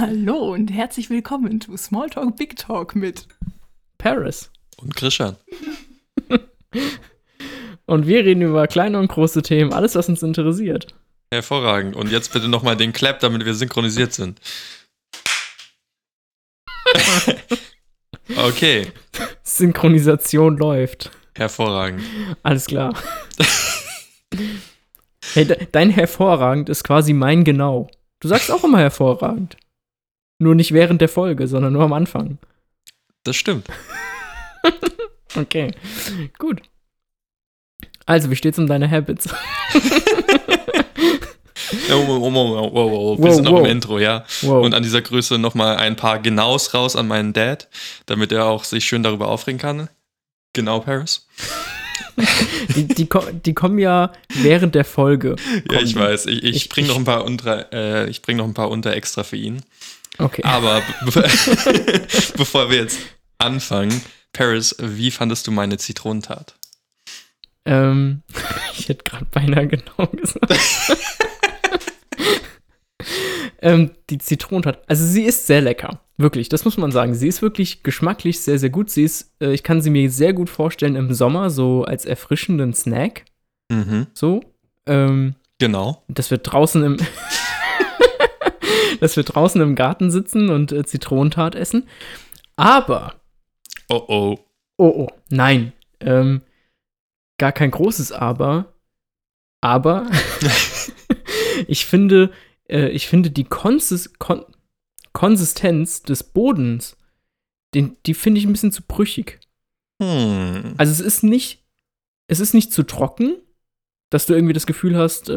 Hallo und herzlich willkommen zu Smalltalk Big Talk mit Paris. Und Christian. Und wir reden über kleine und große Themen, alles, was uns interessiert. Hervorragend. Und jetzt bitte nochmal den Clap, damit wir synchronisiert sind. okay. Synchronisation läuft. Hervorragend. Alles klar. hey, de dein hervorragend ist quasi mein genau. Du sagst auch immer hervorragend. Nur nicht während der Folge, sondern nur am Anfang. Das stimmt. okay, gut. Also, wie steht's um deine Habits? Oh, oh, oh, oh, oh, oh. Wir sind noch im Intro, ja. Und an dieser Größe nochmal ein paar Genaus raus an meinen Dad, damit er auch sich schön darüber aufregen kann. Genau, Paris. die, die, die kommen ja während der Folge. Ja, ich weiß. Ich, ich, Ich- bring ich- noch ein paar unter, äh, ich bring noch ein paar unter extra für ihn. Okay. Aber be bevor wir jetzt anfangen, Paris, wie fandest du meine Zitronentat? Ähm, ich hätte gerade beinahe genau gesagt. ähm, die Zitronentat. Also sie ist sehr lecker. Wirklich, das muss man sagen. Sie ist wirklich geschmacklich sehr, sehr gut. Sie ist, äh, ich kann sie mir sehr gut vorstellen im Sommer, so als erfrischenden Snack. Mhm. So. Ähm, Genau. dass wir draußen im dass wir draußen im Garten sitzen und äh, Zitronentat essen. Aber Oh oh. Oh, oh, nein. Ähm, gar kein großes Aber. Aber ich finde, äh, ich finde die Konsis Kon Konsistenz des Bodens, den, die finde ich ein bisschen zu brüchig. Hm. Also es ist nicht, es ist nicht zu trocken, dass du irgendwie das Gefühl hast, äh,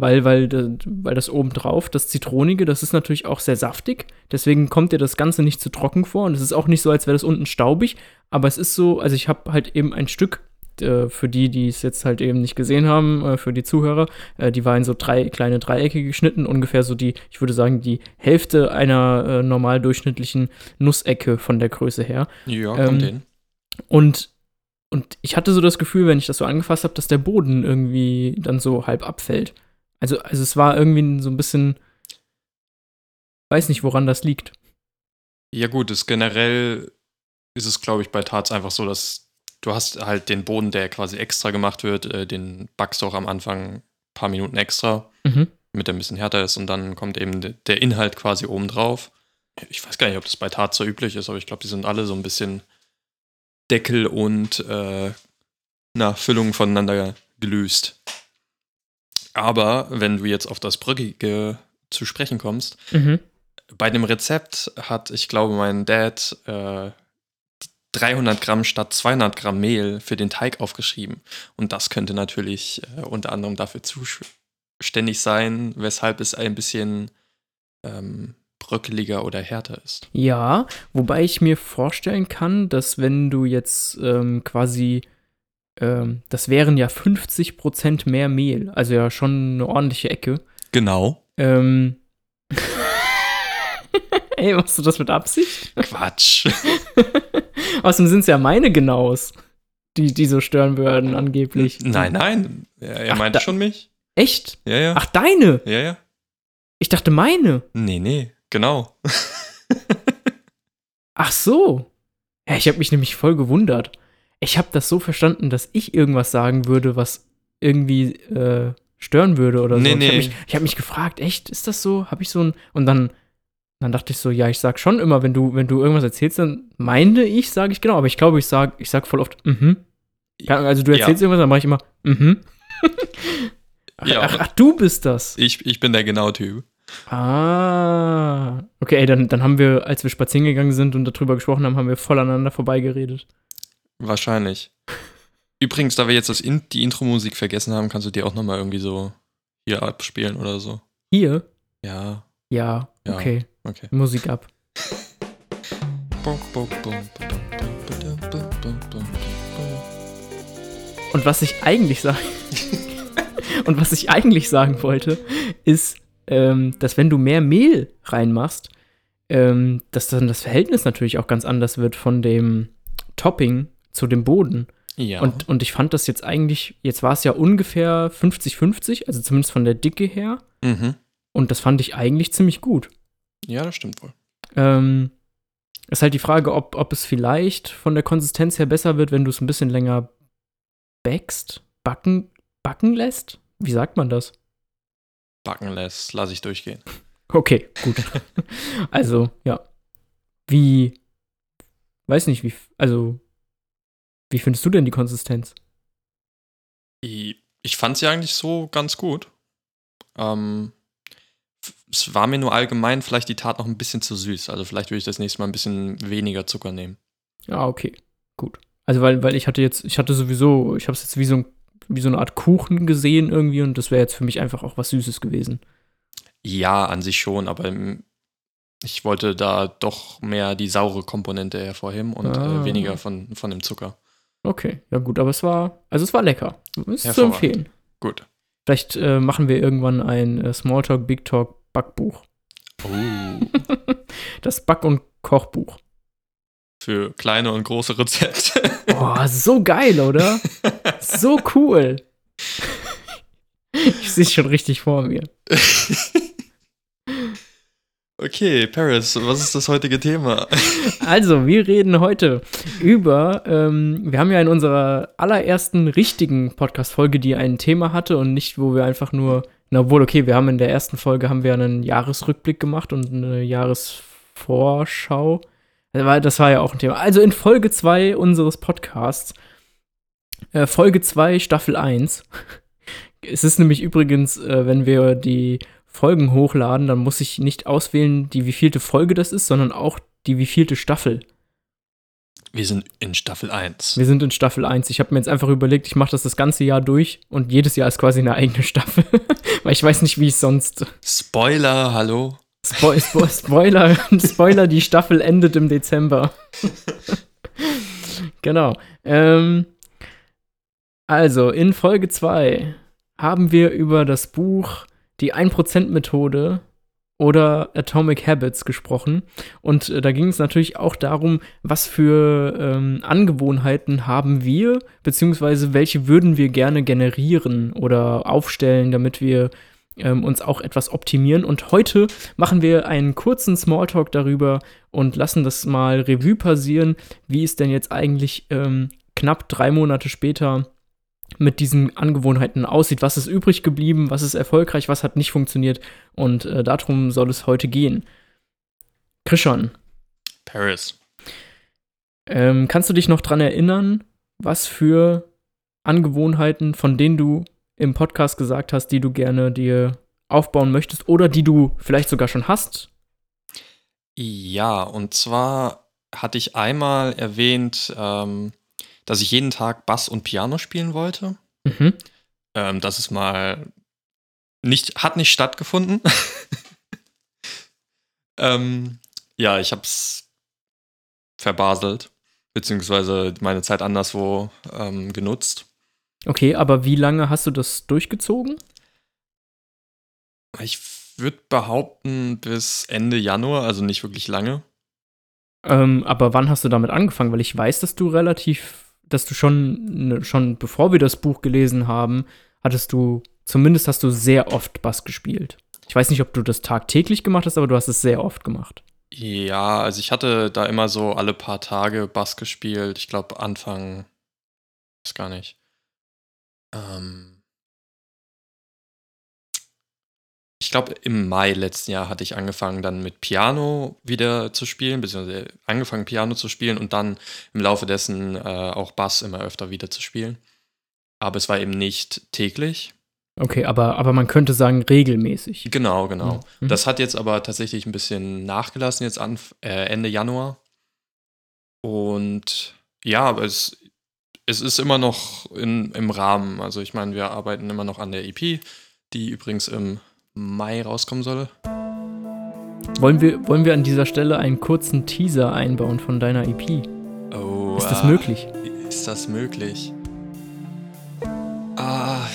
weil, weil, weil das oben drauf, das Zitronige, das ist natürlich auch sehr saftig. Deswegen kommt dir das Ganze nicht zu trocken vor. Und es ist auch nicht so, als wäre das unten staubig. Aber es ist so, also ich habe halt eben ein Stück, äh, für die, die es jetzt halt eben nicht gesehen haben, äh, für die Zuhörer, äh, die war in so drei kleine Dreiecke geschnitten, ungefähr so die, ich würde sagen, die Hälfte einer äh, normal durchschnittlichen Nussecke von der Größe her. Ja, Ähm, kommt hin. Und, und ich hatte so das Gefühl, wenn ich das so angefasst habe, dass der Boden irgendwie dann so halb abfällt. Also, also es war irgendwie so ein bisschen. Weiß nicht, woran das liegt. Ja, gut, ist generell ist es, glaube ich, bei Tarts einfach so, dass du hast halt den Boden, der quasi extra gemacht wird, äh, den backst du auch am Anfang ein paar Minuten extra, Mhm. damit er ein bisschen härter ist und dann kommt eben de der Inhalt quasi oben drauf. Ich weiß gar nicht, ob das bei Tarts so üblich ist, aber ich glaube, die sind alle so ein bisschen Deckel und äh, na, Füllung voneinander gelöst. Aber wenn du jetzt auf das Brückige zu sprechen kommst, Mhm. bei dem Rezept hat, ich glaube, mein Dad äh, 300 Gramm statt 200 Gramm Mehl für den Teig aufgeschrieben. Und das könnte natürlich äh, unter anderem dafür zuständig sein, weshalb es ein bisschen ähm, bröckeliger oder härter ist. Ja, wobei ich mir vorstellen kann, dass wenn du jetzt ähm, quasi. Ähm, das wären ja 50% mehr Mehl. Also ja schon eine ordentliche Ecke. Genau. Ähm. Ey, machst du das mit Absicht? Quatsch. Außerdem sind es ja meine Genaus, die, die so stören würden, angeblich. nein, nein. Er, er Ach, meinte schon mich. Echt? Ja, ja. Ach, deine? Ja, ja. Ich dachte meine. Nee, nee. Genau. Ach so. Ja, ich habe mich nämlich voll gewundert. Ich habe das so verstanden, dass ich irgendwas sagen würde, was irgendwie äh, stören würde oder so. Nee, Und Ich habe nee. mich, ich hab mich gefragt, echt, ist das so? Habe ich so ein. Und dann, dann dachte ich so, ja, ich sag schon immer, wenn du, wenn du irgendwas erzählst, dann meine ich, sage ich genau. Aber ich glaube, ich sag, ich sag voll oft, mhm. Ahnung, Also du erzählst irgendwas, dann mache ich immer, mhm. ach, Ja. ach, ach, du bist das. Ich, ich bin der Genau-Typ. Ah. Okay, dann, dann haben wir, als wir spazieren gegangen sind und darüber gesprochen haben, haben wir voll aneinander vorbeigeredet. Wahrscheinlich. Übrigens, da wir jetzt das In die Intro-Musik vergessen haben, kannst du die auch nochmal irgendwie so hier abspielen oder so. Hier? Ja, Ja, Ja. okay. okay. Musik ab. Und was ich eigentlich sagen und was ich eigentlich sagen wollte, ist, ähm, dass wenn du mehr Mehl reinmachst, ähm, dass dann das Verhältnis natürlich auch ganz anders wird von dem Topping zu dem Boden. Ja. Und, und ich fand das jetzt eigentlich, jetzt war es ja ungefähr 50-50, also zumindest von der Dicke her. mhm. Und das fand ich eigentlich ziemlich gut. Ja, das stimmt wohl. Ähm, ist halt die Frage, ob, ob es vielleicht von der Konsistenz her besser wird, wenn du es ein bisschen länger backst, backen, backen lässt? Wie sagt man das? Backen lässt, lasse ich durchgehen. Okay, gut. also, ja. Wie, weiß nicht, wie, also, wie findest du denn die Konsistenz? Ich, ich fand sie eigentlich so ganz gut. Ähm, es war mir nur allgemein vielleicht die Tat noch ein bisschen zu süß. Also vielleicht würde ich das nächste Mal ein bisschen weniger Zucker nehmen. Ja, okay, gut. Also, weil, weil ich hatte jetzt, ich hatte sowieso, ich habe es jetzt wie so, ein, wie so eine Art Kuchen gesehen irgendwie und das wäre jetzt für mich einfach auch was Süßes gewesen. Ja, an sich schon, aber ähm, ich wollte da doch mehr die saure Komponente hervorheben und Ah. äh, weniger von, von dem Zucker. Okay, ja gut, aber es war, also es war lecker. Ist zu empfehlen. Gut. Vielleicht äh, machen wir irgendwann ein äh, Smalltalk, Big Talk Backbuch. Oh. Das Back- und Kochbuch. Für kleine und große Rezepte. Boah, so geil, oder? So cool. Ich sehe es schon richtig vor mir. okay, Paris, was ist das heutige Thema? Also, wir reden heute über, ähm, wir haben ja in unserer allerersten richtigen Podcast-Folge, die ein Thema hatte und nicht, wo wir einfach nur, na obwohl, okay, wir haben in der ersten Folge haben wir einen Jahresrückblick gemacht und eine Jahresvorschau. Das war, ja auch ein Thema. Also in Folge 2 unseres Podcasts, äh, Folge 2, Staffel 1. Es ist nämlich übrigens, äh, wenn wir die Folgen hochladen, dann muss ich nicht auswählen, die wievielte Folge das ist, sondern auch die wievielte Staffel. Wir sind in Staffel 1. Wir sind in Staffel 1. Ich habe mir jetzt einfach überlegt, ich mache das das ganze Jahr durch und jedes Jahr ist quasi eine eigene Staffel, weil ich weiß nicht, wie ich sonst. Spoiler, hallo? Spo Spo Spoiler, Spoiler, die Staffel endet im Dezember. genau. Ähm, also, in Folge 2 haben wir über das Buch Die 1%-Methode oder Atomic Habits gesprochen. Und äh, da ging es natürlich auch darum, was für ähm, Angewohnheiten haben wir, beziehungsweise welche würden wir gerne generieren oder aufstellen, damit wir ähm, uns auch etwas optimieren. Und heute machen wir einen kurzen Smalltalk darüber und lassen das mal Revue passieren, wie es denn jetzt eigentlich ähm, knapp drei Monate später mit diesen Angewohnheiten aussieht. Was ist übrig geblieben, was ist erfolgreich, was hat nicht funktioniert. Und äh, darum soll es heute gehen. Krishan, Paris. ähm, kannst du dich noch dran erinnern, was für Angewohnheiten, von denen du im Podcast gesagt hast, die du gerne dir aufbauen möchtest oder die du vielleicht sogar schon hast? Ja, und zwar hatte ich einmal erwähnt, ähm, dass ich jeden Tag Bass und Piano spielen wollte. Mhm. Ähm, das ist mal nicht, hat nicht stattgefunden. ähm, ja, ich hab's verbaselt, beziehungsweise meine Zeit anderswo ähm, genutzt. Okay, aber wie lange hast du das durchgezogen? Ich würde behaupten, bis Ende Januar, also nicht wirklich lange. Ähm, aber wann hast du damit angefangen? Weil ich weiß, dass du relativ, dass du schon, ne, schon bevor wir das Buch gelesen haben, hattest du, zumindest hast du sehr oft Bass gespielt. Ich weiß nicht, ob du das tagtäglich gemacht hast, aber du hast es sehr oft gemacht. Ja, also ich hatte da immer so alle paar Tage Bass gespielt. Ich glaube, Anfang, weiß gar nicht. Ähm, ich glaube, im Mai letzten Jahr hatte ich angefangen, dann mit Piano wieder zu spielen, beziehungsweise angefangen, Piano zu spielen und dann im Laufe dessen äh, auch Bass immer öfter wieder zu spielen. Aber es war eben nicht täglich. Okay, aber, aber man könnte sagen regelmäßig. Genau, genau. Mhm. Das hat jetzt aber tatsächlich ein bisschen nachgelassen, jetzt an, äh, Ende Januar. Und ja, aber es, es ist immer noch in, im Rahmen. Also ich meine, wir arbeiten immer noch an der EP, die übrigens im Mai rauskommen soll. Wollen wir, wollen wir an dieser Stelle einen kurzen Teaser einbauen von deiner EP? Oh, Ist das ah, möglich? Ist das möglich? Ah,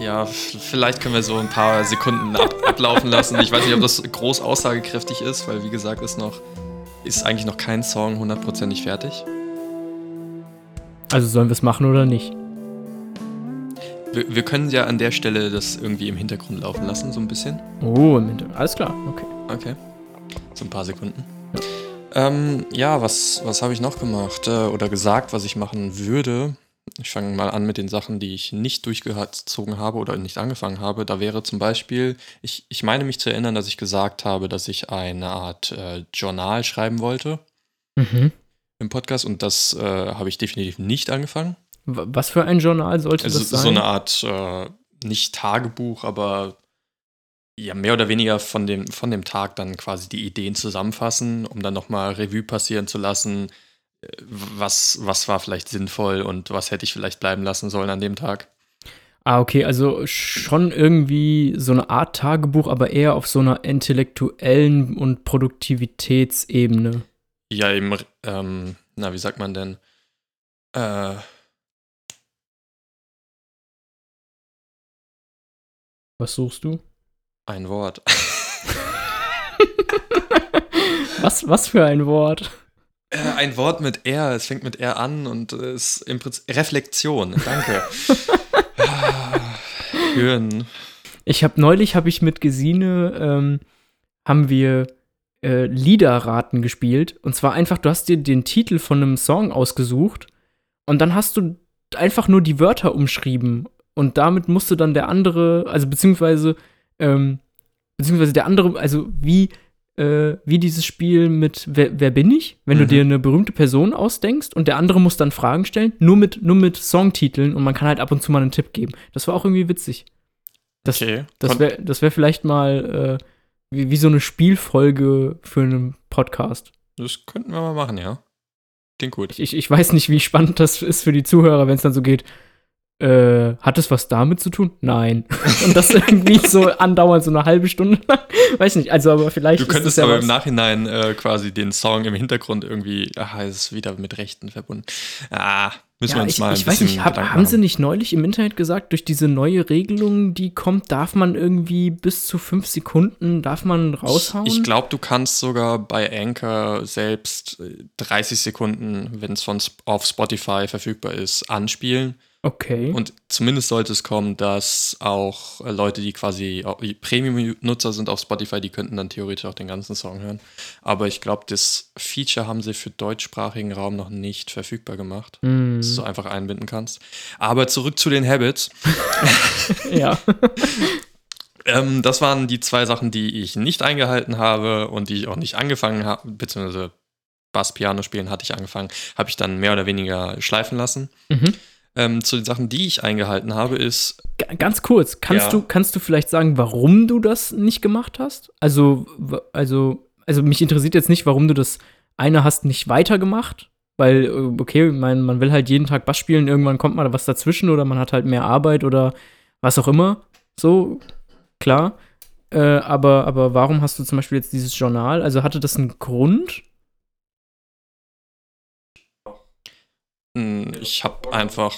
ja, vielleicht können wir so ein paar Sekunden ab ablaufen lassen. Ich weiß nicht, ob das groß aussagekräftig ist, weil wie gesagt, ist noch ist eigentlich noch kein Song hundertprozentig fertig. Also sollen wir es machen oder nicht? Wir, wir können ja an der Stelle das irgendwie im Hintergrund laufen lassen, so ein bisschen. Oh, im Hintergrund. Alles klar, okay. Okay. So ein paar Sekunden. Ähm, ja, was, was habe ich noch gemacht äh, oder gesagt, was ich machen würde? Ich fange mal an mit den Sachen, die ich nicht durchgezogen habe oder nicht angefangen habe. Da wäre zum Beispiel, ich, ich meine mich zu erinnern, dass ich gesagt habe, dass ich eine Art äh, Journal schreiben wollte Mhm. Im Podcast und das äh, habe ich definitiv nicht angefangen. Was für ein Journal sollte Also das sein? so eine Art, äh, nicht Tagebuch, aber ja, mehr oder weniger von dem, von dem Tag dann quasi die Ideen zusammenfassen, um dann nochmal Revue passieren zu lassen, äh, was, was war vielleicht sinnvoll und was hätte ich vielleicht bleiben lassen sollen an dem Tag. Ah, okay, also schon irgendwie so eine Art Tagebuch, aber eher auf so einer intellektuellen und Produktivitätsebene. Ja, eben, ähm, na, wie sagt man denn? Äh, Was suchst du? ein Wort. Was, was für ein Wort? Äh, ein Wort mit R, es fängt mit R an und äh, ist im Prinzip Reflexion. Danke. Ah, Hören. Ich habe neulich habe ich mit Gesine ähm, haben wir äh, Liederraten gespielt. Und zwar einfach du hast dir den Titel von einem Song ausgesucht und dann hast du einfach nur die Wörter umschrieben. Und damit musste dann der andere also beziehungsweise ähm, beziehungsweise der andere also wie äh, wie dieses Spiel mit wer, wer bin ich? Wenn du Mhm. dir eine berühmte Person ausdenkst und der andere muss dann Fragen stellen nur mit nur mit Songtiteln und man kann halt ab und zu mal einen Tipp geben. Das war auch irgendwie witzig. Das, Okay. das wäre das wär vielleicht mal äh, wie, wie so eine Spielfolge für einen Podcast. Das könnten wir mal machen, ja. Klingt gut. Ich, ich, ich weiß nicht, wie spannend das ist für die Zuhörer, wenn es dann so geht. Äh, hat es was damit zu tun? Nein. Und das irgendwie so andauernd, so eine halbe Stunde lang. Weiß nicht, also aber vielleicht. Du könntest ja aber was. im Nachhinein äh, quasi den Song im Hintergrund irgendwie, ach, es ist wieder mit Rechten verbunden. Ah, müssen wir Ja, uns ich, mal ein ich weiß bisschen nicht, hab, haben sie nicht neulich im Internet gesagt, durch diese neue Regelung, die kommt, darf man irgendwie bis zu fünf Sekunden, darf man raushauen? Ich, ich glaube, du kannst sogar bei Anchor selbst äh, 30 Sekunden, wenn es auf Spotify verfügbar ist, anspielen. Okay. Und zumindest sollte es kommen, dass auch äh, Leute, die quasi Premium-Nutzer sind auf Spotify, die könnten dann theoretisch auch den ganzen Song hören. Aber ich glaube, das Feature haben sie für deutschsprachigen Raum noch nicht verfügbar gemacht. Hm, dass du so einfach einbinden kannst. Aber zurück zu den Habits. ja. Ähm, das waren die zwei Sachen, die ich nicht eingehalten habe und die ich auch nicht angefangen habe, beziehungsweise Bass, Piano spielen hatte ich angefangen, habe ich dann mehr oder weniger schleifen lassen. mhm. Ähm, zu den Sachen, die ich eingehalten habe, ist, Ganz kurz, kannst, Ja. du, kannst du vielleicht sagen, warum du das nicht gemacht hast? Also, also, also mich interessiert jetzt nicht, warum du das eine hast nicht weitergemacht, weil, äh, okay, mein, man will halt jeden Tag Bass spielen, irgendwann kommt mal was dazwischen oder man hat halt mehr Arbeit oder was auch immer. So, klar. Äh, aber, aber warum hast du zum Beispiel jetzt dieses Journal? Also hatte das einen Grund? Ich habe einfach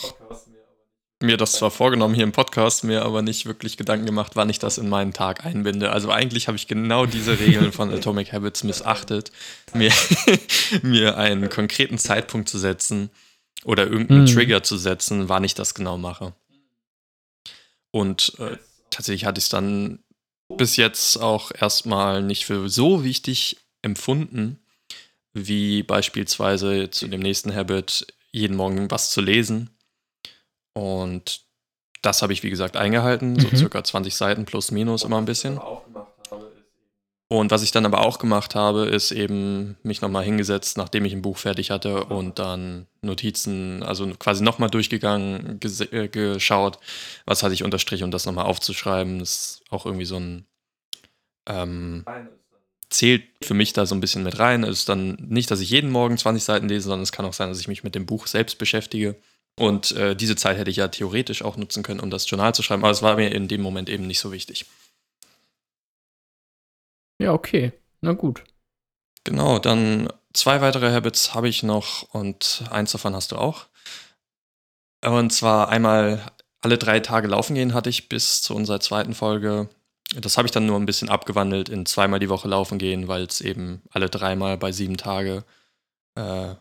mir das zwar vorgenommen hier im Podcast, mir aber nicht wirklich Gedanken gemacht, wann ich das in meinen Tag einbinde. Also eigentlich habe ich genau diese Regeln von Atomic Habits missachtet, mir, mir einen konkreten Zeitpunkt zu setzen oder irgendeinen Mhm. Trigger zu setzen, wann ich das genau mache. Und äh, tatsächlich hatte ich es dann bis jetzt auch erstmal nicht für so wichtig empfunden, wie beispielsweise zu dem nächsten Habit, jeden Morgen was zu lesen. Und das habe ich, wie gesagt, eingehalten, so Mhm. circa 20 Seiten plus minus immer ein bisschen. Und was ich dann aber auch gemacht habe, ist eben mich nochmal hingesetzt, nachdem ich ein Buch fertig hatte und dann Notizen, also quasi nochmal durchgegangen, äh, geschaut, was hatte ich unterstrichen und das nochmal aufzuschreiben. Das ist auch irgendwie so ein, ähm, zählt für mich da so ein bisschen mit rein. Es ist dann nicht, dass ich jeden Morgen 20 Seiten lese, sondern es kann auch sein, dass ich mich mit dem Buch selbst beschäftige. Und äh, diese Zeit hätte ich ja theoretisch auch nutzen können, um das Journal zu schreiben, aber es war mir in dem Moment eben nicht so wichtig. Ja, okay. Na gut. Genau, dann zwei weitere Habits habe ich noch und eins davon hast du auch. Und zwar einmal alle drei Tage laufen gehen hatte ich bis zu unserer zweiten Folge. Das habe ich dann nur ein bisschen abgewandelt in zweimal die Woche laufen gehen, weil es eben alle dreimal bei sieben Tage äh,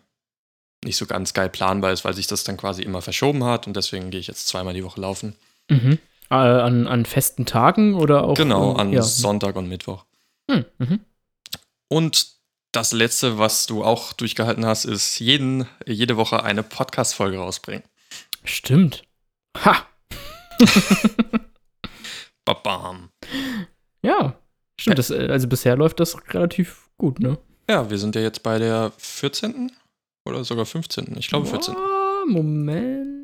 nicht so ganz geil planbar ist, weil sich das dann quasi immer verschoben hat und deswegen gehe ich jetzt zweimal die Woche laufen. Mhm. Äh, an, an festen Tagen oder auch? Genau, äh, an ja. Sonntag und Mittwoch. Hm, mhm. Und das letzte, was du auch durchgehalten hast, ist jeden, jede Woche eine Podcast-Folge rausbringen. Stimmt. Ha! Babam. Ja, stimmt. Das, äh, also bisher läuft das relativ gut, ne? Ja, wir sind ja jetzt bei der 14. oder sogar 15. Ich glaube 14. Ah, Moment.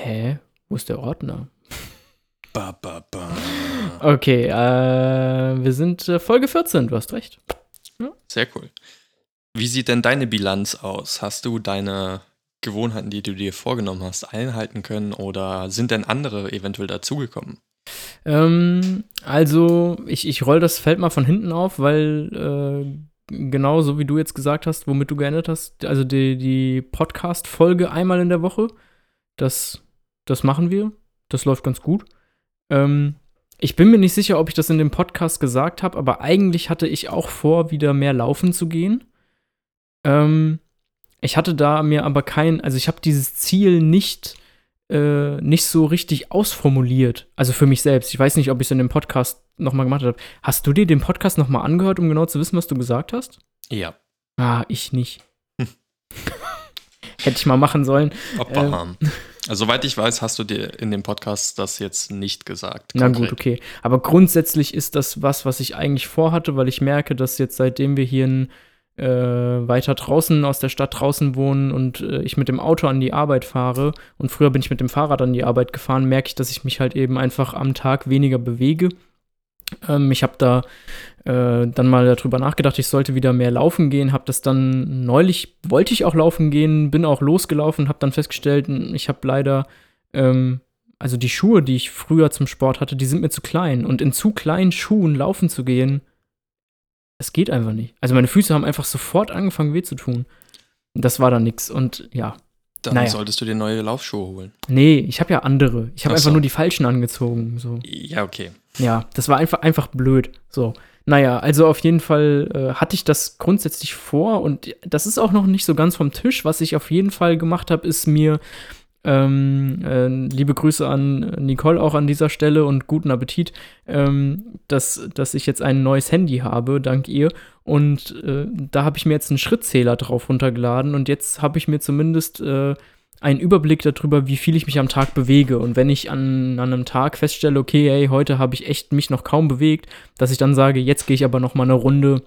Hä? Wo ist der Ordner? Ba, ba, ba. Okay, äh, wir sind äh, Folge 14, du hast recht. Sehr cool. Wie sieht denn deine Bilanz aus? Hast du deine Gewohnheiten, die du dir vorgenommen hast, einhalten können oder sind denn andere eventuell dazugekommen? Ähm, also, ich, ich roll das Feld mal von hinten auf, weil äh, genau so wie du jetzt gesagt hast, womit du geändert hast, also die, die Podcast-Folge einmal in der Woche, das, das machen wir. Das läuft ganz gut. Ähm, ich bin mir nicht sicher, ob ich das in dem Podcast gesagt habe, aber eigentlich hatte ich auch vor, wieder mehr laufen zu gehen. Ähm, ich hatte da mir aber kein, also ich habe dieses Ziel nicht, äh, nicht so richtig ausformuliert. Also für mich selbst. Ich weiß nicht, ob ich es in dem Podcast nochmal gemacht habe. Hast du dir den Podcast nochmal angehört, um genau zu wissen, was du gesagt hast? Ja. Ah, ich nicht. Hätte ich mal machen sollen. Babam. Also, soweit ich weiß, hast du dir in dem Podcast das jetzt nicht gesagt. Na konkret. gut, okay. Aber grundsätzlich ist das was, was ich eigentlich vorhatte, weil ich merke, dass jetzt seitdem wir hier in, äh, weiter draußen aus der Stadt draußen wohnen und äh, ich mit dem Auto an die Arbeit fahre und früher bin ich mit dem Fahrrad an die Arbeit gefahren, merke ich, dass ich mich halt eben einfach am Tag weniger bewege. Ähm, ich habe da äh, dann mal darüber nachgedacht, ich sollte wieder mehr laufen gehen, habe das dann neulich, wollte ich auch laufen gehen, bin auch losgelaufen, habe dann festgestellt, ich habe leider, ähm, also die Schuhe, die ich früher zum Sport hatte, die sind mir zu klein und in zu kleinen Schuhen laufen zu gehen, das geht einfach nicht. Also meine Füße haben einfach sofort angefangen weh zu tun. Das war dann nix und ja. Dann Naja. solltest du dir neue Laufschuhe holen. Nee, ich habe ja andere. Ich habe Ach einfach so. nur die falschen angezogen, so. Ja, okay. Ja, das war einfach, einfach blöd. So. Naja, also auf jeden Fall äh, hatte ich das grundsätzlich vor und das ist auch noch nicht so ganz vom Tisch. Was ich auf jeden Fall gemacht habe, ist mir ähm, äh, liebe Grüße an Nicole auch an dieser Stelle und guten Appetit, ähm, dass, dass ich jetzt ein neues Handy habe, dank ihr. Und äh, da habe ich mir jetzt einen Schrittzähler drauf runtergeladen und jetzt habe ich mir zumindest äh, einen Überblick darüber, wie viel ich mich am Tag bewege. Und wenn ich an, an einem Tag feststelle, okay, hey, heute habe ich echt mich noch kaum bewegt, dass ich dann sage, jetzt gehe ich aber noch mal eine Runde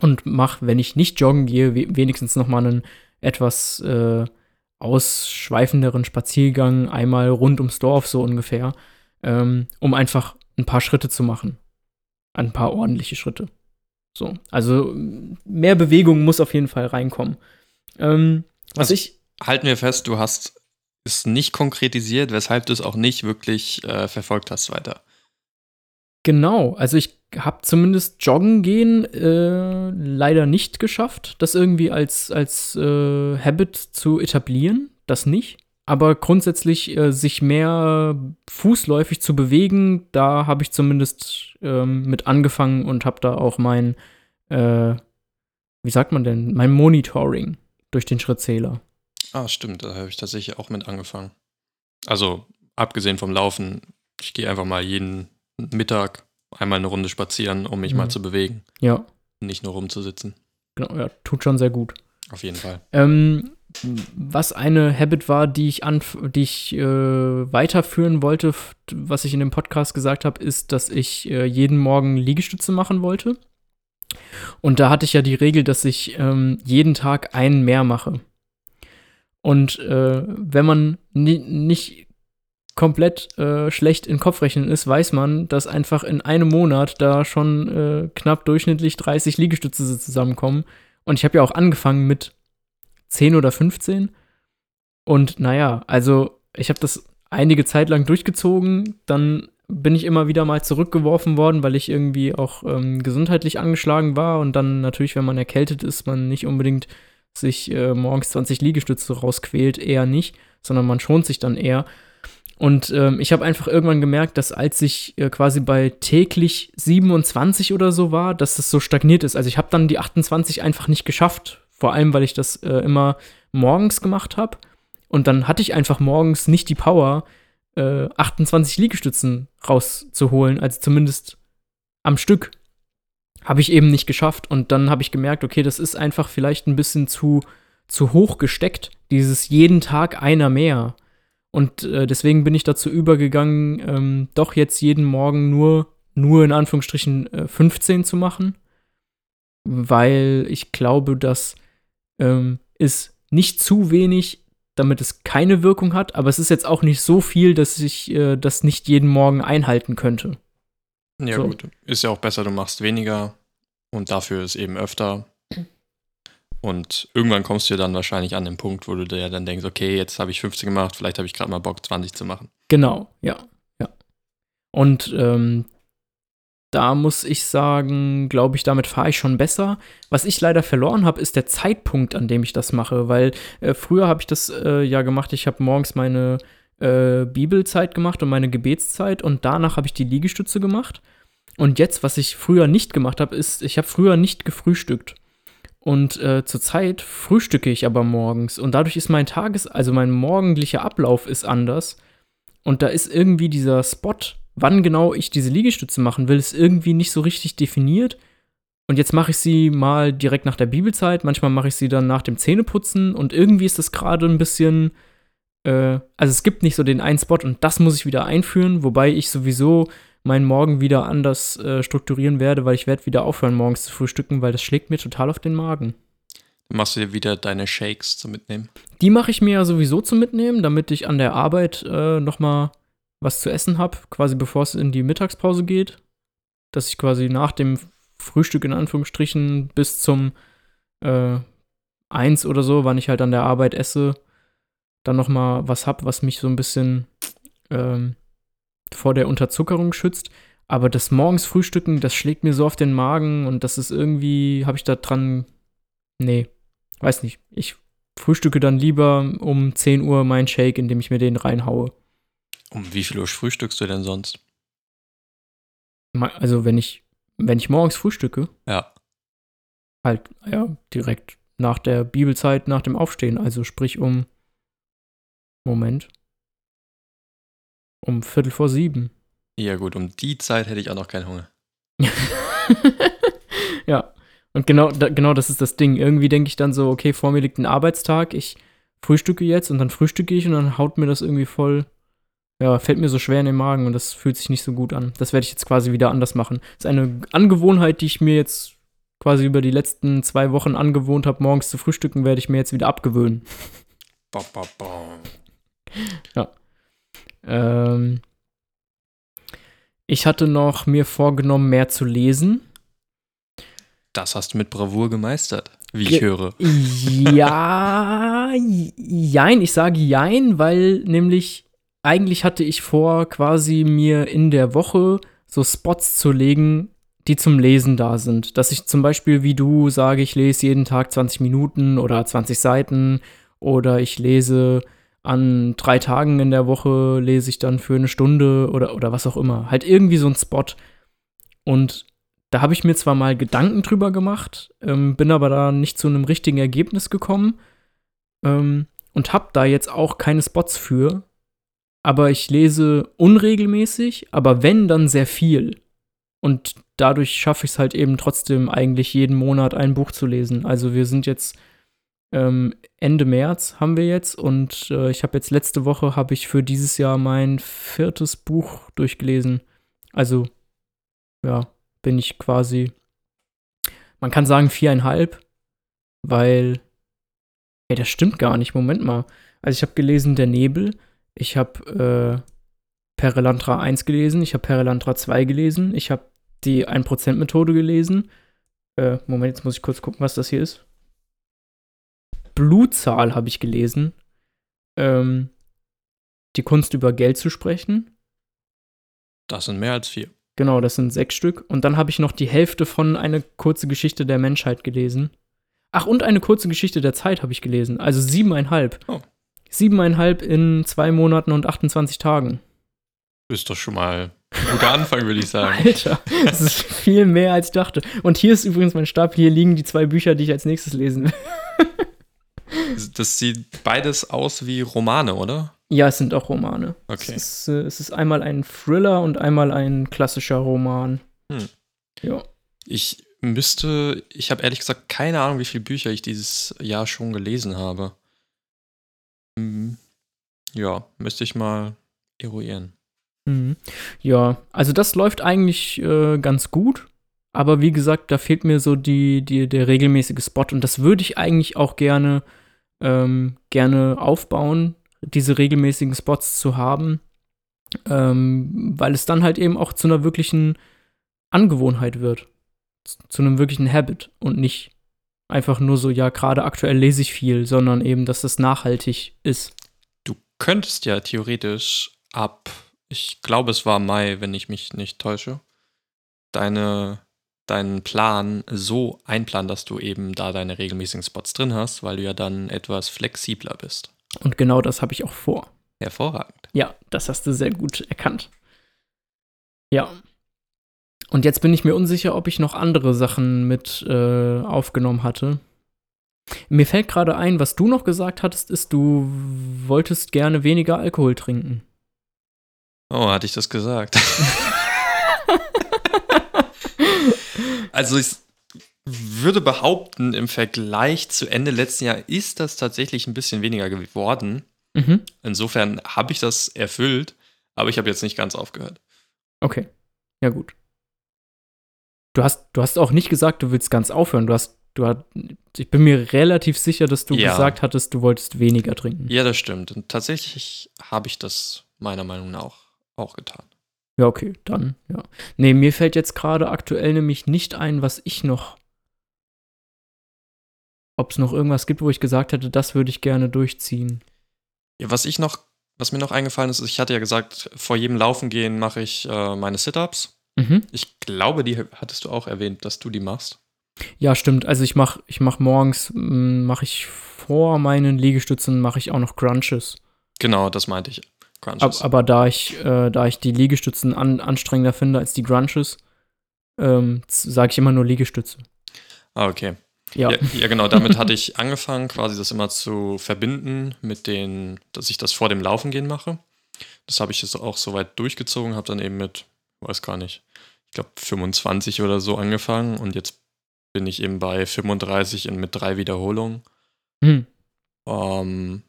und mache, wenn ich nicht joggen gehe, we wenigstens noch mal einen etwas äh, ausschweifenderen Spaziergang einmal rund ums Dorf so ungefähr, ähm, um einfach ein paar Schritte zu machen, ein paar ordentliche Schritte. So, also mehr Bewegung muss auf jeden Fall reinkommen. Ähm, was Also- ich Halten wir fest, du hast es nicht konkretisiert, weshalb du es auch nicht wirklich äh, verfolgt hast weiter. Genau, also ich habe zumindest Joggen gehen äh, leider nicht geschafft, das irgendwie als, als äh, Habit zu etablieren, das nicht. Aber grundsätzlich äh, sich mehr fußläufig zu bewegen, da habe ich zumindest ähm, mit angefangen und habe da auch mein, äh, wie sagt man denn, mein Monitoring durch den Schrittzähler. Ah, stimmt, da habe ich tatsächlich auch mit angefangen. Also, abgesehen vom Laufen, ich gehe einfach mal jeden Mittag einmal eine Runde spazieren, um mich Mhm. mal zu bewegen, Ja, nicht nur rumzusitzen. genau, ja, tut schon sehr gut. Auf jeden Fall. Ähm, was eine Habit war, die ich, anf die ich äh, weiterführen wollte, was ich in dem Podcast gesagt habe, ist, dass ich äh, jeden Morgen Liegestütze machen wollte. Und da hatte ich ja die Regel, dass ich ähm, jeden Tag einen mehr mache. Und äh, wenn man ni nicht komplett äh, schlecht in Kopfrechnen ist, weiß man, dass einfach in einem Monat da schon äh, knapp durchschnittlich 30 Liegestütze zusammenkommen. Und ich habe ja auch angefangen mit 10 oder 15. Und naja, also ich habe das einige Zeit lang durchgezogen. Dann bin ich immer wieder mal zurückgeworfen worden, weil ich irgendwie auch ähm, gesundheitlich angeschlagen war. Und dann natürlich, wenn man erkältet ist, man nicht unbedingt sich äh, morgens 20 Liegestütze rausquält, eher nicht, sondern man schont sich dann eher. Und ähm, ich habe einfach irgendwann gemerkt, dass als ich äh, quasi bei täglich 27 oder so war, dass das so stagniert ist. Also ich habe dann die 28 einfach nicht geschafft. Vor allem, weil ich das äh, immer morgens gemacht habe. Und dann hatte ich einfach morgens nicht die Power, äh, 28 Liegestützen rauszuholen, also zumindest am Stück. Habe ich eben nicht geschafft. Und dann habe ich gemerkt, okay, das ist einfach vielleicht ein bisschen zu, zu hoch gesteckt, dieses jeden Tag einer mehr. Und äh, deswegen bin ich dazu übergegangen, ähm, doch jetzt jeden Morgen nur, nur in Anführungsstrichen äh, 15 zu machen. Weil ich glaube, dass ähm, ist nicht zu wenig, damit es keine Wirkung hat, aber es ist jetzt auch nicht so viel, dass ich äh, das nicht jeden Morgen einhalten könnte. Ja, So. gut. Ist ja auch besser, du machst weniger und dafür ist eben öfter. Und irgendwann kommst du ja dann wahrscheinlich an den Punkt, wo du dir dann denkst, okay, jetzt habe ich 15 gemacht, vielleicht habe ich gerade mal Bock, 20 zu machen. Genau, ja, ja. Und ähm, da muss ich sagen, glaube ich, damit fahre ich schon besser. Was ich leider verloren habe, ist der Zeitpunkt, an dem ich das mache, weil äh, früher habe ich das äh, ja gemacht. Ich habe morgens meine äh, Bibelzeit gemacht und meine Gebetszeit und danach habe ich die Liegestütze gemacht. Und jetzt, was ich früher nicht gemacht habe, ist, ich habe früher nicht gefrühstückt. Und äh, zurzeit frühstücke ich aber morgens. Und dadurch ist mein Tages-, also mein morgendlicher Ablauf ist anders. Und da ist irgendwie dieser Spot, wann genau ich diese Liegestütze machen will, ist irgendwie nicht so richtig definiert. Und jetzt mache ich sie mal direkt nach der Bibelzeit, manchmal mache ich sie dann nach dem Zähneputzen und irgendwie ist das gerade ein bisschen, äh, also es gibt nicht so den einen Spot und das muss ich wieder einführen, wobei ich sowieso meinen Morgen wieder anders äh, strukturieren werde, weil ich werde wieder aufhören, morgens zu frühstücken, weil das schlägt mir total auf den Magen. Machst du dir wieder deine Shakes zum Mitnehmen. Die mache ich mir ja sowieso zum Mitnehmen, damit ich an der Arbeit äh, noch mal was zu essen habe, quasi bevor es in die Mittagspause geht. Dass ich quasi nach dem Frühstück in Anführungsstrichen bis zum äh, eins oder so, wann ich halt an der Arbeit esse, dann noch mal was hab, was mich so ein bisschen ähm, vor der Unterzuckerung schützt. Aber das morgens Frühstücken, das schlägt mir so auf den Magen und das ist irgendwie, habe ich da dran, nee, weiß nicht. Ich frühstücke dann lieber um 10 Uhr meinen Shake, indem ich mir den reinhaue. Um wie viel Uhr frühstückst du denn sonst? Also wenn ich, wenn ich morgens frühstücke, Ja. halt, ja, direkt nach der Bibelzeit, nach dem Aufstehen, also sprich um, Moment, um Viertel vor sieben. Ja, gut, um die Zeit hätte ich auch noch keinen Hunger. ja, und genau, da, genau das ist das Ding. Irgendwie denke ich dann so, okay, vor mir liegt ein Arbeitstag, ich frühstücke jetzt und dann frühstücke ich und dann haut mir das irgendwie voll, ja, fällt mir so schwer in den Magen und das fühlt sich nicht so gut an. Das werde ich jetzt quasi wieder anders machen. Das ist eine Angewohnheit, die ich mir jetzt quasi über die letzten zwei Wochen angewohnt habe, morgens zu frühstücken, werde ich mir jetzt wieder abgewöhnen. Ba, ba, ba. Ähm, ich hatte noch mir vorgenommen, mehr zu lesen. Das hast du mit Bravour gemeistert, wie ich Ge- höre. Ja, jein, ich sage jein, weil nämlich eigentlich hatte ich vor, quasi mir in der Woche so Spots zu legen, die zum Lesen da sind. Dass ich zum Beispiel wie du sage, ich lese jeden Tag 20 Minuten oder 20 Seiten oder ich lese an drei Tagen in der Woche, lese ich dann für eine Stunde oder, oder was auch immer. Halt irgendwie so ein Spot. Und da habe ich mir zwar mal Gedanken drüber gemacht, ähm, bin aber da nicht zu einem richtigen Ergebnis gekommen ähm, und habe da jetzt auch keine Spots für. Aber ich lese unregelmäßig, aber wenn, dann sehr viel. Und dadurch schaffe ich es halt eben trotzdem eigentlich jeden Monat ein Buch zu lesen. Also wir sind jetzt ähm, Ende März haben wir jetzt und äh, ich habe jetzt letzte Woche habe ich für dieses Jahr mein viertes Buch durchgelesen. Also ja, bin ich quasi, man kann sagen viereinhalb, weil, ey, das stimmt gar nicht. Moment mal. Also ich habe gelesen Der Nebel, ich habe äh, Perelantra 1 gelesen, ich habe Perelantra 2 gelesen, ich habe die 1%-Methode gelesen. Äh, Moment, jetzt muss ich kurz gucken, was das hier ist. Blutzahl habe ich gelesen. Ähm, die Kunst über Geld zu sprechen. Das sind mehr als vier. Genau, das sind sechs Stück. Und dann habe ich noch die Hälfte von eine kurze Geschichte der Menschheit gelesen. Ach, und eine kurze Geschichte der Zeit habe ich gelesen. Also siebeneinhalb. Oh. Siebeneinhalb in zwei Monaten und 28 Tagen. Ist doch schon mal ein guter Anfang, würde ich sagen. Alter, das ist viel mehr als ich dachte. Und hier ist übrigens mein Stapel. Hier liegen die zwei Bücher, die ich als nächstes lesen will. Das sieht beides aus wie Romane, oder? Ja, es sind auch Romane. Okay. Es ist, äh, es ist einmal ein Thriller und einmal ein klassischer Roman. Hm. Ja. Ich müsste, ich habe ehrlich gesagt keine Ahnung, wie viele Bücher ich dieses Jahr schon gelesen habe. Hm, Ja, müsste ich mal eruieren. Mhm. Ja, also das läuft eigentlich äh, ganz gut. Aber wie gesagt, da fehlt mir so die, die, der regelmäßige Spot. Und das würde ich eigentlich auch gerne, ähm, gerne aufbauen, diese regelmäßigen Spots zu haben. Ähm, weil es dann halt eben auch zu einer wirklichen Angewohnheit wird. Zu einem wirklichen Habit und nicht einfach nur so, ja, gerade aktuell lese ich viel, sondern eben, dass das nachhaltig ist. Du könntest ja theoretisch ab, ich glaube, es war Mai, wenn ich mich nicht täusche, deine, deinen Plan so einplanen, dass du eben da deine regelmäßigen Spots drin hast, weil du ja dann etwas flexibler bist. Und genau das habe ich auch vor. Hervorragend. Ja, das hast du sehr gut erkannt. Ja. Und jetzt bin ich mir unsicher, ob ich noch andere Sachen mit äh, aufgenommen hatte. Mir fällt gerade ein, was du noch gesagt hattest, ist, du wolltest gerne weniger Alkohol trinken. Oh, hatte ich das gesagt? also ich würde behaupten, im Vergleich zu Ende letzten Jahr ist das tatsächlich ein bisschen weniger geworden. Mhm. Insofern habe ich das erfüllt, aber ich habe jetzt nicht ganz aufgehört. Okay. Ja, gut. Du hast, du hast auch nicht gesagt, du willst ganz aufhören. Du hast, du hast, ich bin mir relativ sicher, dass du Ja. gesagt hattest, du wolltest weniger trinken. Ja, das stimmt. Und tatsächlich habe ich das meiner Meinung nach auch, auch getan. Ja, okay, dann, ja. Nee, mir fällt jetzt gerade aktuell nämlich nicht ein, was ich noch. Ob es noch irgendwas gibt, wo ich gesagt hätte, das würde ich gerne durchziehen. Ja, was ich noch, was mir noch eingefallen ist, ich hatte ja gesagt, vor jedem Laufen gehen mache ich äh, meine Sit-Ups. Mhm. Ich glaube, die hattest du auch erwähnt, dass du die machst. Ja, stimmt. Also ich mache ich mach morgens, mache ich vor meinen Liegestützen, mache ich auch noch Crunches. Genau, das meinte ich. Ab, Crunches. aber da ich, äh, da ich die Liegestützen an, anstrengender finde als die Crunches, ähm, sage ich immer nur Liegestütze. ah, okay. Ja. Ja, ja, genau, damit hatte ich angefangen, quasi das immer zu verbinden mit den, dass ich das vor dem Laufen gehen mache. Das habe ich jetzt auch soweit durchgezogen, habe dann eben mit, weiß gar nicht, ich glaube 25 oder so angefangen und jetzt bin ich eben bei 35 in, mit drei Wiederholungen. Hm. Ähm,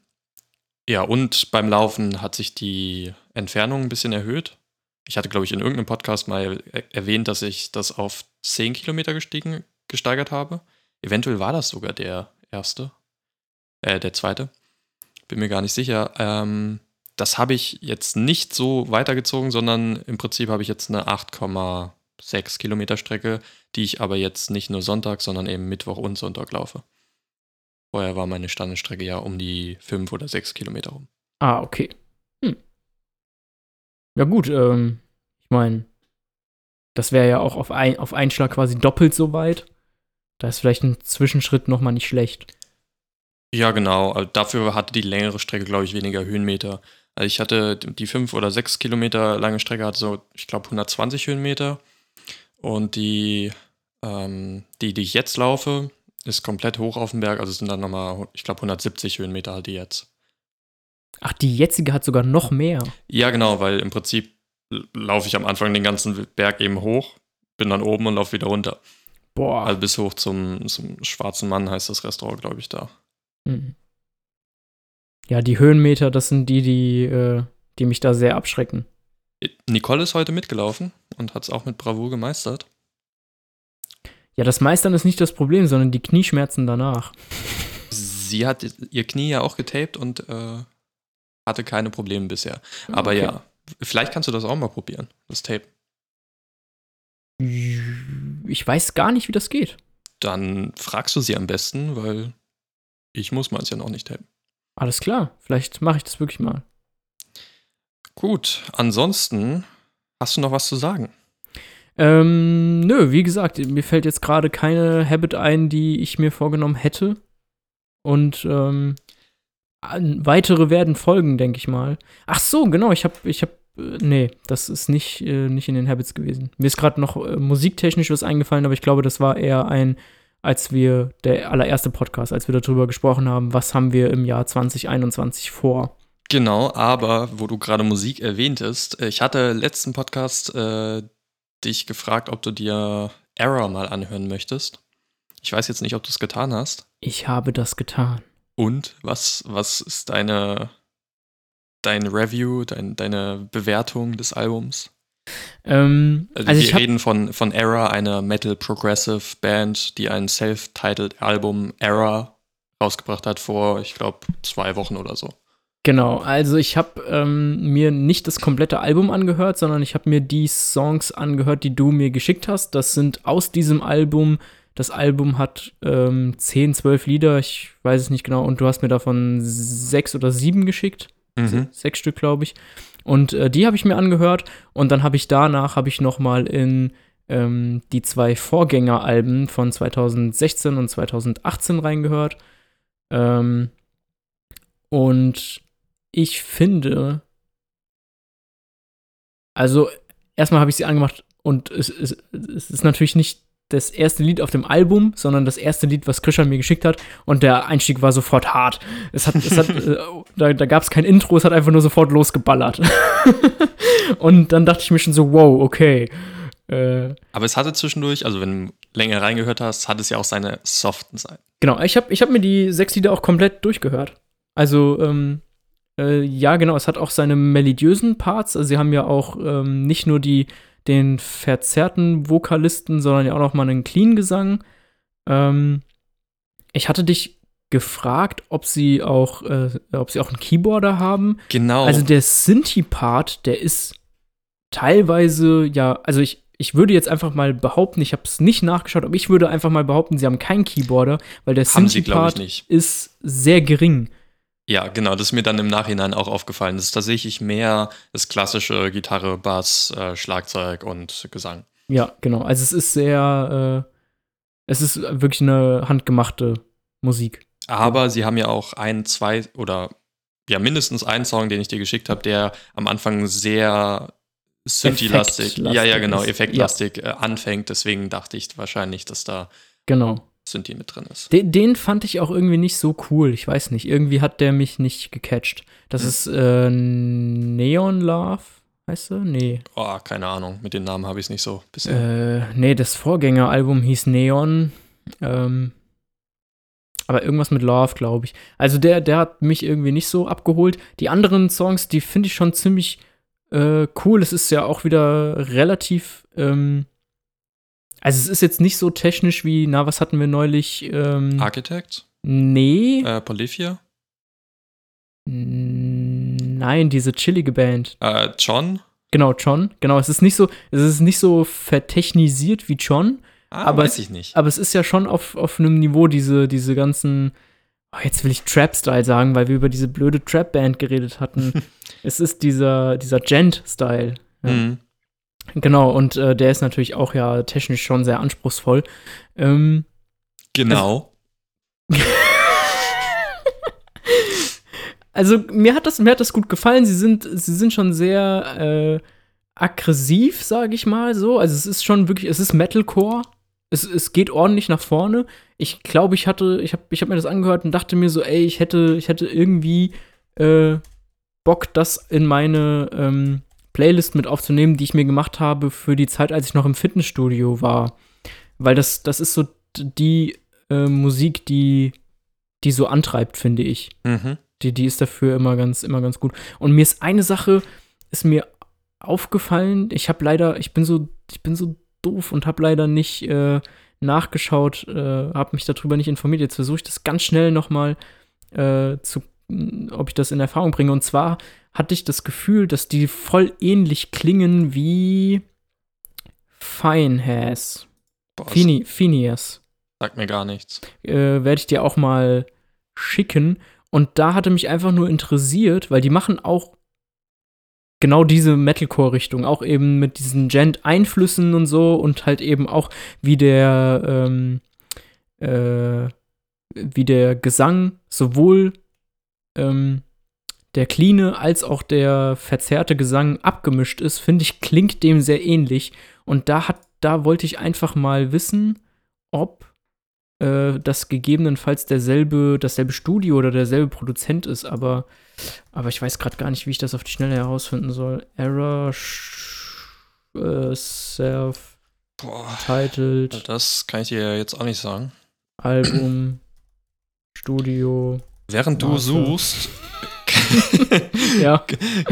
ja, und beim Laufen hat sich die Entfernung ein bisschen erhöht. Ich hatte, glaube ich, in irgendeinem Podcast mal er erwähnt, dass ich das auf 10 Kilometer gestiegen, gesteigert habe. Eventuell war das sogar der erste, äh, der zweite. Bin mir gar nicht sicher. Ähm, das habe ich jetzt nicht so weitergezogen, sondern im Prinzip habe ich jetzt eine 8,6 Kilometer Strecke, die ich aber jetzt nicht nur Sonntag, sondern eben Mittwoch und Sonntag laufe. Vorher war meine Standardstrecke ja um die 5 oder 6 Kilometer rum. Ah, okay. Hm. Ja, gut, ähm, ich meine, das wäre ja auch auf, ein, auf einen Schlag quasi doppelt so weit. Da ist vielleicht ein Zwischenschritt nochmal nicht schlecht. Ja, genau. Also dafür hatte die längere Strecke, glaube ich, weniger Höhenmeter. Also ich hatte die 5 oder 6 Kilometer lange Strecke hatte so, ich glaube, 120 Höhenmeter. Und die, ähm, die, die ich jetzt laufe, ist komplett hoch auf dem Berg. Also es sind dann nochmal, ich glaube, 170 Höhenmeter halt die jetzt. Ach, die jetzige hat sogar noch mehr. Ja, genau, weil im Prinzip laufe ich am Anfang den ganzen Berg eben hoch, bin dann oben und laufe wieder runter. Boah. Also bis hoch zum, zum Schwarzen Mann heißt das Restaurant, glaube ich, da. Mhm. Ja, die Höhenmeter, das sind die, die, äh, die mich da sehr abschrecken. Nicole ist heute mitgelaufen und hat es auch mit Bravour gemeistert. Ja, das Meistern ist nicht das Problem, sondern die Knieschmerzen danach. Sie hat ihr Knie ja auch getaped und äh, hatte keine Probleme bisher. Aber Okay. ja, vielleicht kannst du das auch mal probieren, das Tape. Ich weiß gar nicht, wie das geht. Dann fragst du sie am besten, weil ich muss meins ja noch nicht tapen. Alles klar, vielleicht mache ich das wirklich mal. Gut, ansonsten hast du noch was zu sagen? Ähm, nö, wie gesagt, mir fällt jetzt gerade keine Habit ein, die ich mir vorgenommen hätte. Und ähm, weitere werden folgen, denke ich mal. Ach so, genau, ich habe, ich habe, äh, nee, das ist nicht, äh, nicht in den Habits gewesen. Mir ist gerade noch äh, musiktechnisch was eingefallen, aber ich glaube, das war eher ein, als wir, der allererste Podcast, als wir darüber gesprochen haben, was haben wir im Jahr 2021 vor. Genau, aber wo du gerade Musik erwähntest, ich hatte letzten Podcast äh, dich gefragt, ob du dir Error mal anhören möchtest. Ich weiß jetzt nicht, ob du es getan hast. Ich habe das getan. Und was, was ist deine, dein Review, dein, deine Bewertung des Albums? Ähm, Also, also wir reden von, von Error, einer Metal Progressive Band, die ein self-titled Album Error rausgebracht hat vor, ich glaube, zwei Wochen oder so. Genau, also ich habe ähm, mir nicht das komplette Album angehört, sondern ich habe mir die Songs angehört, die du mir geschickt hast. Das sind aus diesem Album. Das Album hat ähm, 10, 12 Lieder, ich weiß es nicht genau, und du hast mir davon sechs oder sieben geschickt. Mhm. Sechs Stück, glaube ich. Und äh, die habe ich mir angehört und dann habe ich danach habe ich noch mal in ähm, die zwei Vorgängeralben von 2016 und 2018 reingehört. Ähm, und ich finde, also erstmal habe ich sie angemacht und es, es, es ist natürlich nicht das erste Lied auf dem Album, sondern das erste Lied, was Krishan mir geschickt hat. Und der Einstieg war sofort hart. Es hat, es hat, äh, da, da gab es kein Intro, es hat einfach nur sofort losgeballert. und dann dachte ich mir schon so, wow, okay. Äh, Aber es hatte zwischendurch, also wenn du länger reingehört hast, hat es ja auch seine soften Seiten. genau, ich habe ich hab mir die sechs Lieder auch komplett durchgehört. Also, ähm, äh, ja, genau, es hat auch seine melodiösen Parts. Also, sie haben ja auch ähm, nicht nur die, den verzerrten Vokalisten, sondern ja auch noch mal einen Clean-Gesang. Ähm, ich hatte dich gefragt, ob sie auch, äh, ob sie auch einen Keyboarder haben. Genau. Also der Synthi-Part, der ist teilweise, ja, also ich, ich würde jetzt einfach mal behaupten, ich habe es nicht nachgeschaut, aber ich würde einfach mal behaupten, sie haben keinen Keyboarder, weil der Synthi-Part ist sehr gering. Ja, genau, das ist mir dann im Nachhinein auch aufgefallen. Das ist tatsächlich mehr das klassische Gitarre, Bass, äh, Schlagzeug und Gesang. Ja, genau. Also es ist sehr, äh, es ist wirklich eine handgemachte Musik. Aber sie haben ja auch ein, zwei oder ja mindestens einen Song, den ich dir geschickt habe, der am Anfang sehr Synthi-lastig, ja, ja, genau, effektlastig äh, anfängt. Deswegen dachte ich wahrscheinlich, dass da Genau. Synthi mit drin ist. Den, den fand ich auch irgendwie nicht so cool. Ich weiß nicht. Irgendwie hat der mich nicht gecatcht. Das Hm. ist äh, Neon Love, heißt du? Nee. Oh, keine Ahnung, mit den Namen habe ich es nicht so bisher. Äh, nee, das Vorgängeralbum hieß Neon. Ähm, aber irgendwas mit Love, glaube ich. Also der, der hat mich irgendwie nicht so abgeholt. Die anderen Songs, die finde ich schon ziemlich äh, cool. Es ist ja auch wieder relativ. Ähm, also es ist jetzt nicht so technisch wie, na, was hatten wir neulich? Ähm, Architect? nee. Äh, Polyphia? Nein, diese chillige Band. Äh, John? Genau, John. Genau, es ist nicht so, es ist nicht so vertechnisiert wie John, Ah, Aber weiß es- ich nicht. aber es ist ja schon auf, auf einem Niveau, diese, diese ganzen, oh, jetzt will ich Trap-Style sagen, weil wir über diese blöde Trap-Band geredet hatten. es ist dieser, dieser Gent-Style. Ja. Mhm. Genau, und äh, der ist natürlich auch ja technisch schon sehr anspruchsvoll. Ähm, Genau. also mir hat das, mir hat das gut gefallen. Sie sind, sie sind schon sehr äh, aggressiv, sage ich mal so. Also es ist schon wirklich, es ist Metalcore. Es, es geht ordentlich nach vorne. Ich glaube, ich hatte, ich habe ich hab mir das angehört und dachte mir so, ey, ich hätte, ich hätte irgendwie äh, Bock, das in meine ähm, Playlist mit aufzunehmen, die ich mir gemacht habe für die Zeit, als ich noch im Fitnessstudio war. Weil das, das ist so die äh, Musik, die, die so antreibt, finde ich. Mhm. Die, die ist dafür immer ganz, immer ganz gut. Und mir ist eine Sache, ist mir aufgefallen. Ich habe leider, ich bin so, ich bin so doof und habe leider nicht äh, nachgeschaut, äh, habe mich darüber nicht informiert. Jetzt versuche ich das ganz schnell noch mal äh, zu, ob ich das in Erfahrung bringe. Und zwar hatte ich das Gefühl, dass die voll ähnlich klingen wie das Fini, Phineas sagt mir gar nichts. äh, werde ich dir auch mal schicken. Und da hatte mich einfach nur interessiert, weil die machen auch genau diese Metalcore-Richtung, auch eben mit diesen Gent-Einflüssen und so und halt eben auch wie der, ähm, äh, wie der Gesang sowohl ähm, der cleane als auch der verzerrte Gesang abgemischt ist, finde ich, klingt dem sehr ähnlich. Und da hat, da wollte ich einfach mal wissen, ob äh, dass gegebenenfalls derselbe, dasselbe Studio oder derselbe Produzent ist, aber, aber ich weiß gerade gar nicht, wie ich das auf die Schnelle herausfinden soll. Error äh, Self Titled das kann ich dir jetzt auch nicht sagen. Album Studio. Während du Master. suchst, Ja.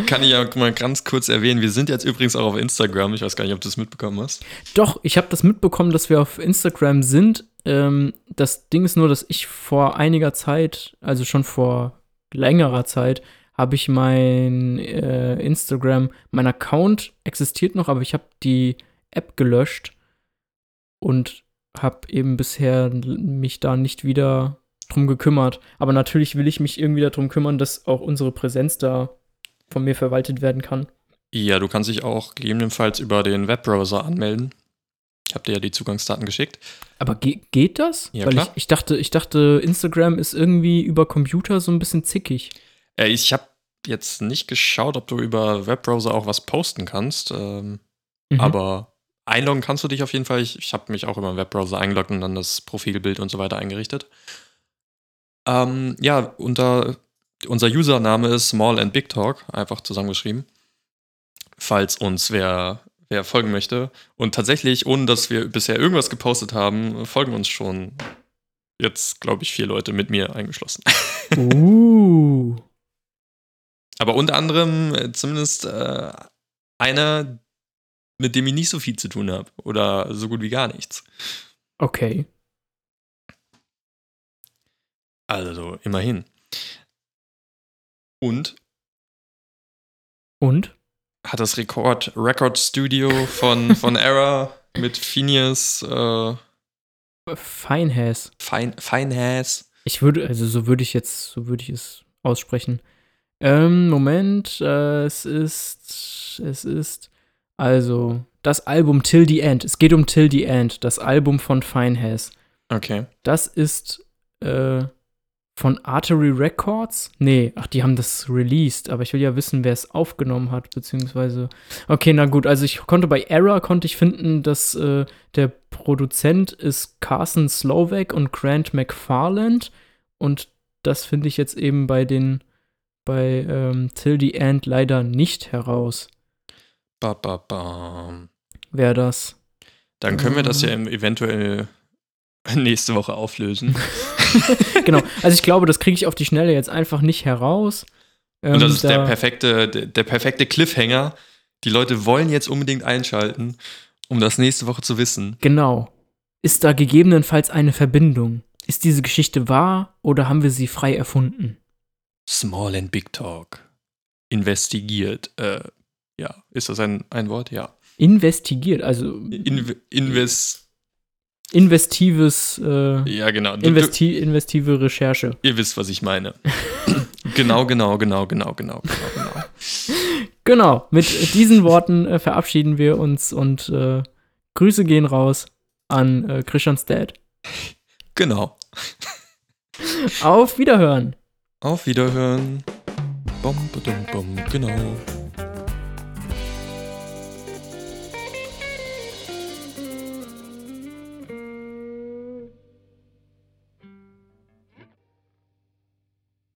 kann ich ja mal ganz kurz erwähnen, wir sind jetzt übrigens auch auf Instagram. Ich weiß gar nicht, ob du das mitbekommen hast. Doch, ich habe das mitbekommen, dass wir auf Instagram sind. Ähm, das Ding ist nur, dass ich vor einiger Zeit, also schon vor längerer Zeit, habe ich mein äh, Instagram, mein Account existiert noch, aber ich habe die App gelöscht und habe eben bisher mich da nicht wieder drum gekümmert. Aber natürlich will ich mich irgendwie darum kümmern, dass auch unsere Präsenz da von mir verwaltet werden kann. Ja, du kannst dich auch gegebenenfalls über den Webbrowser anmelden. Ich habe dir ja die Zugangsdaten geschickt. Aber ge geht das? Ja, Weil klar. Ich, ich dachte, ich dachte, Instagram ist irgendwie über Computer so ein bisschen zickig. Äh, ich habe jetzt nicht geschaut, ob du über Webbrowser auch was posten kannst. Ähm, Mhm. Aber einloggen kannst du dich auf jeden Fall. Ich, ich habe mich auch über den Webbrowser eingeloggt und dann das Profilbild und so weiter eingerichtet. Ähm, ja, unter, unser Username ist Small and Big Talk, einfach zusammengeschrieben. Falls uns wer, wer folgen möchte. Und tatsächlich, ohne dass wir bisher irgendwas gepostet haben, folgen uns schon jetzt, glaube ich, vier Leute mit mir eingeschlossen. uh. Aber unter anderem äh, zumindest äh, einer, mit dem ich nicht so viel zu tun habe. Oder so gut wie gar nichts. Okay. Also, immerhin. Und Und? hat das Record, Record Studio von, von Era mit Phineas äh, Feinhas. Fine, Finehass. Ich würde, also so würde ich jetzt, so würde ich es aussprechen. Ähm, Moment, äh, es ist, es ist, also, das Album Till the End. Es geht um Till the End, das Album von Feinhas. Okay. Das ist äh, von Artery Records. Nee, ach, die haben das released, aber ich will ja wissen, wer es aufgenommen hat, beziehungsweise. Okay, na gut, also ich konnte bei Error konnte ich finden, dass äh, der Produzent ist Carson Slovak und Grant McFarland und das finde ich jetzt eben bei den bei ähm, Till the End leider nicht heraus. Ba, ba, bam. Wer das? Dann können wir das Mhm. ja eventuell nächste Woche auflösen. genau, also ich glaube, das kriege ich auf die Schnelle jetzt einfach nicht heraus. Und Ähm, das ist der da- perfekte, der, der perfekte Cliffhanger. Die Leute wollen jetzt unbedingt einschalten, um das nächste Woche zu wissen. Genau. Ist da gegebenenfalls eine Verbindung? Ist diese Geschichte wahr oder haben wir sie frei erfunden? Small and Big Talk. Investigiert. Äh, ja, ist das ein, ein Wort? Ja. Investigiert, also Inv invest. Investives, äh, Ja, genau. Investi investive Recherche. ihr wisst, was ich meine. genau, genau, genau, genau, genau, genau, genau. Genau, mit diesen Worten äh, verabschieden wir uns und äh, Grüße gehen raus an äh, Christians Dad. Genau. Auf Wiederhören! Auf Wiederhören. Bom, badum, bom, genau.